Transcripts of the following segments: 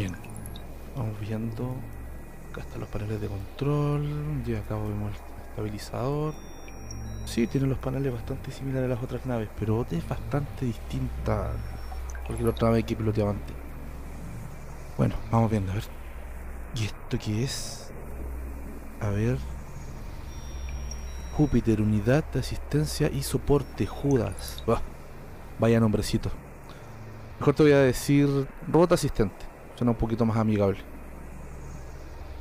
Bien. Vamos viendo. Acá están los paneles de control. Y acá vemos el estabilizador. Sí, tiene los paneles bastante similares a las otras naves, pero es bastante distinta a cualquier otra nave que piloteaba antes. Bueno, vamos viendo, a ver. ¿Y esto qué es? A ver. Júpiter, unidad de asistencia y soporte, Judas. Bah, vaya nombrecito. Mejor te voy a decir robot asistente. Suena un poquito más amigable.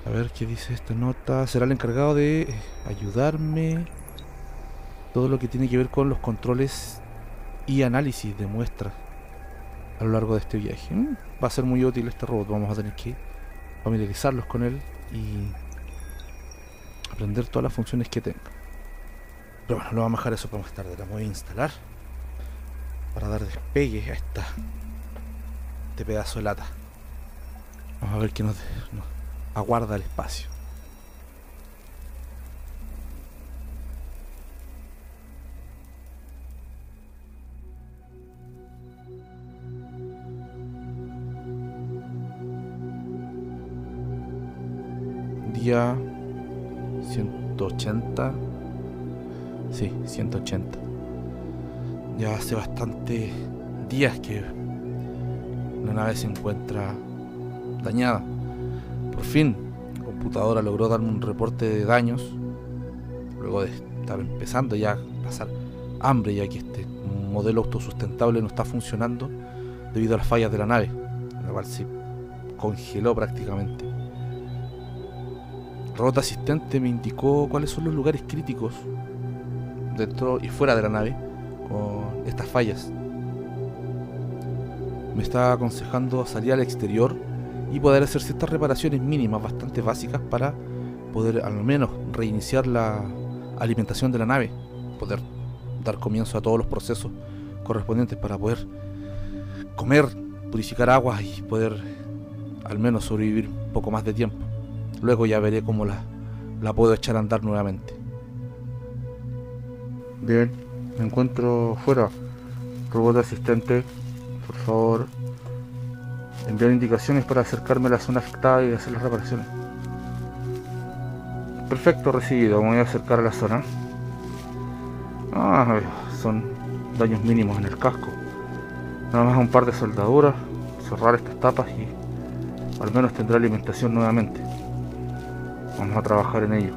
A ver qué dice esta nota. Será el encargado de eh, ayudarme. Todo lo que tiene que ver con los controles y análisis de muestras a lo largo de este viaje. Mm, va a ser muy útil este robot. Vamos a tener que familiarizarlos con él y aprender todas las funciones que tenga. Pero bueno, lo vamos a dejar eso para más tarde. La voy a instalar para dar despegue a esta este pedazo de lata. Vamos a ver qué nos, nos aguarda el espacio. Día 180. Sí, 180. Ya hace bastante días que la nave se encuentra dañada. Por fin, la computadora logró darme un reporte de daños, luego de estar empezando ya a pasar hambre, ya que este modelo autosustentable no está funcionando debido a las fallas de la nave, la cual se congeló prácticamente. Robot asistente me indicó cuáles son los lugares críticos dentro y fuera de la nave con estas fallas. Me está aconsejando salir al exterior y poder hacer ciertas reparaciones mínimas bastante básicas para poder al menos reiniciar la alimentación de la nave, poder dar comienzo a todos los procesos correspondientes para poder comer, purificar agua y poder al menos sobrevivir un poco más de tiempo. Luego ya veré cómo la, la puedo echar a andar nuevamente. Bien, me encuentro fuera. Robot asistente, por favor, enviar indicaciones para acercarme a la zona afectada y hacer las reparaciones. Perfecto, recibido. Me voy a acercar a la zona. Ah, son daños mínimos en el casco. Nada más un par de soldaduras, cerrar estas tapas y al menos tendrá alimentación nuevamente. Vamos a trabajar en ello.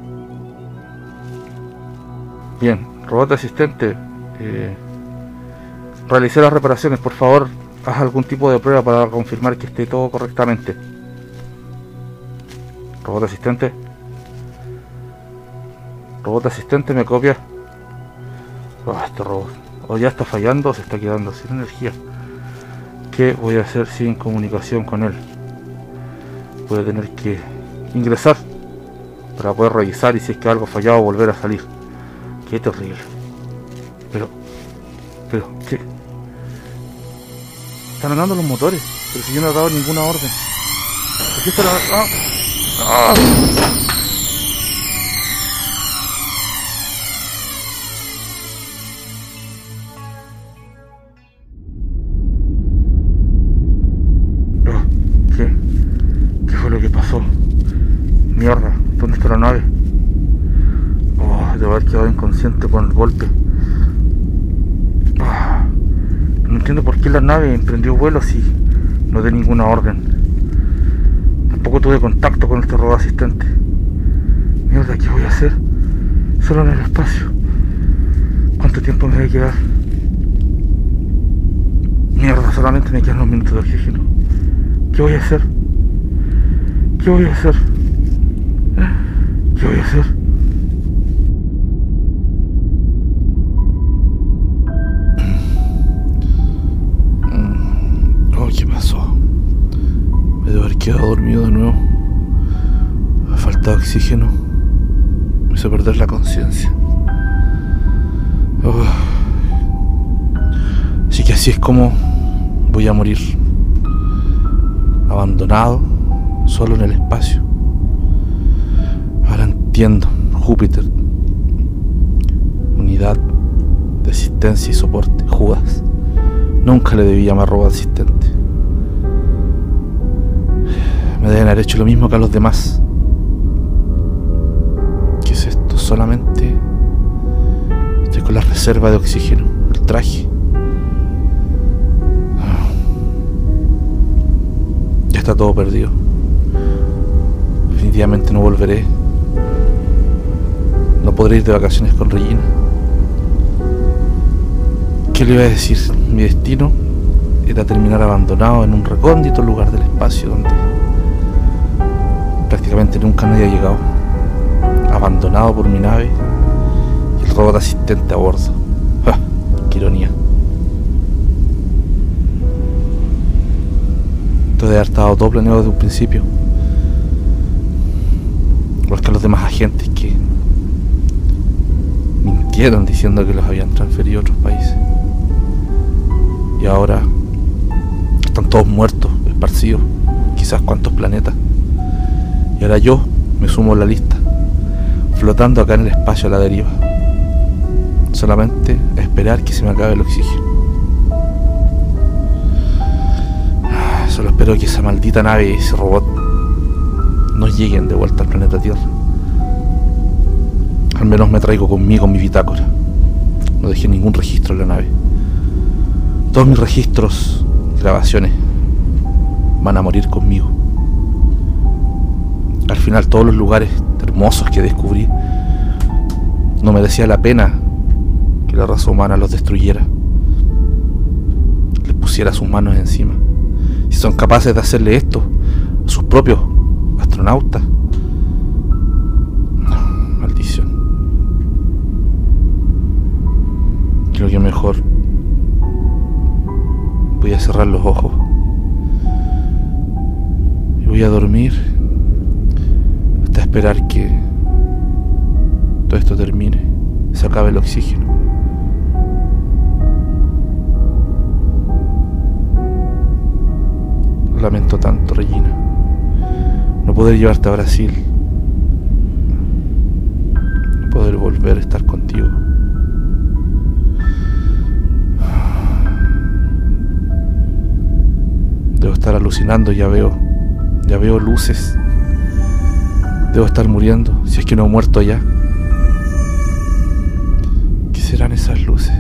Bien, robot asistente. Eh, realicé las reparaciones, por favor, haz algún tipo de prueba para confirmar que esté todo correctamente. Robot asistente. Robot asistente, me copia. Oh, este robot. O ya está fallando se está quedando sin energía. ¿Qué voy a hacer sin comunicación con él? Voy a tener que ingresar para poder revisar y si es que algo fallado volver a salir. Qué terrible. Pero, pero, ¿qué? Están andando los motores, pero si yo no he dado ninguna orden. Aquí está la... ¡Ah! ¡Ah! ¿Qué? ¿Qué fue lo que pasó? Mierda, ¿dónde está la nave? Oh, debo haber quedado inconsciente con el golpe. Ah, no entiendo por qué la nave emprendió vuelo si no de ninguna orden. Tampoco tuve contacto con este robot asistente. Mierda, ¿qué voy a hacer? Solo en el espacio. ¿Cuánto tiempo me voy a quedar? Mierda, solamente me quedan unos minutos de oxígeno. ¿Qué voy a hacer? ¿Qué voy a hacer? ¿Qué voy a hacer? Quedado dormido de nuevo. A falta de oxígeno. Me hizo perder la conciencia. Así que así es como voy a morir. Abandonado, solo en el espacio. Ahora entiendo. Júpiter. Unidad de asistencia y soporte. Judas. Nunca le debí llamar robot asistente. Deben haber hecho lo mismo que a los demás. ¿Qué es esto? Solamente estoy con la reserva de oxígeno, el traje. Ya está todo perdido. Definitivamente no volveré. No podré ir de vacaciones con Regina. ¿Qué le iba a decir? Mi destino era terminar abandonado en un recóndito lugar del espacio donde nunca nadie ha llegado. Abandonado por mi nave y el robot asistente a bordo. ¡Ah! ¡Qué ironía! Esto debe haber estado todo planeado desde un principio. Igual que los demás agentes que mintieron diciendo que los habían transferido a otros países. Y ahora están todos muertos, esparcidos, quizás cuantos planetas. Y ahora yo me sumo a la lista, flotando acá en el espacio a la deriva. Solamente a esperar que se me acabe el oxígeno. Ah, solo espero que esa maldita nave y ese robot no lleguen de vuelta al planeta Tierra. Al menos me traigo conmigo mi bitácora. No dejé ningún registro en la nave. Todos mis registros, grabaciones, van a morir conmigo. Al final todos los lugares hermosos que descubrí no merecía la pena que la raza humana los destruyera. Les pusiera sus manos encima. Si son capaces de hacerle esto a sus propios astronautas. maldición. Creo que mejor voy a cerrar los ojos. Y voy a dormir esperar que todo esto termine. Se acabe el oxígeno. Lamento tanto, Regina. No poder llevarte a Brasil. No poder volver a estar contigo. Debo estar alucinando, ya veo. Ya veo luces. Debo estar muriendo, si es que no he muerto ya. ¿Qué serán esas luces?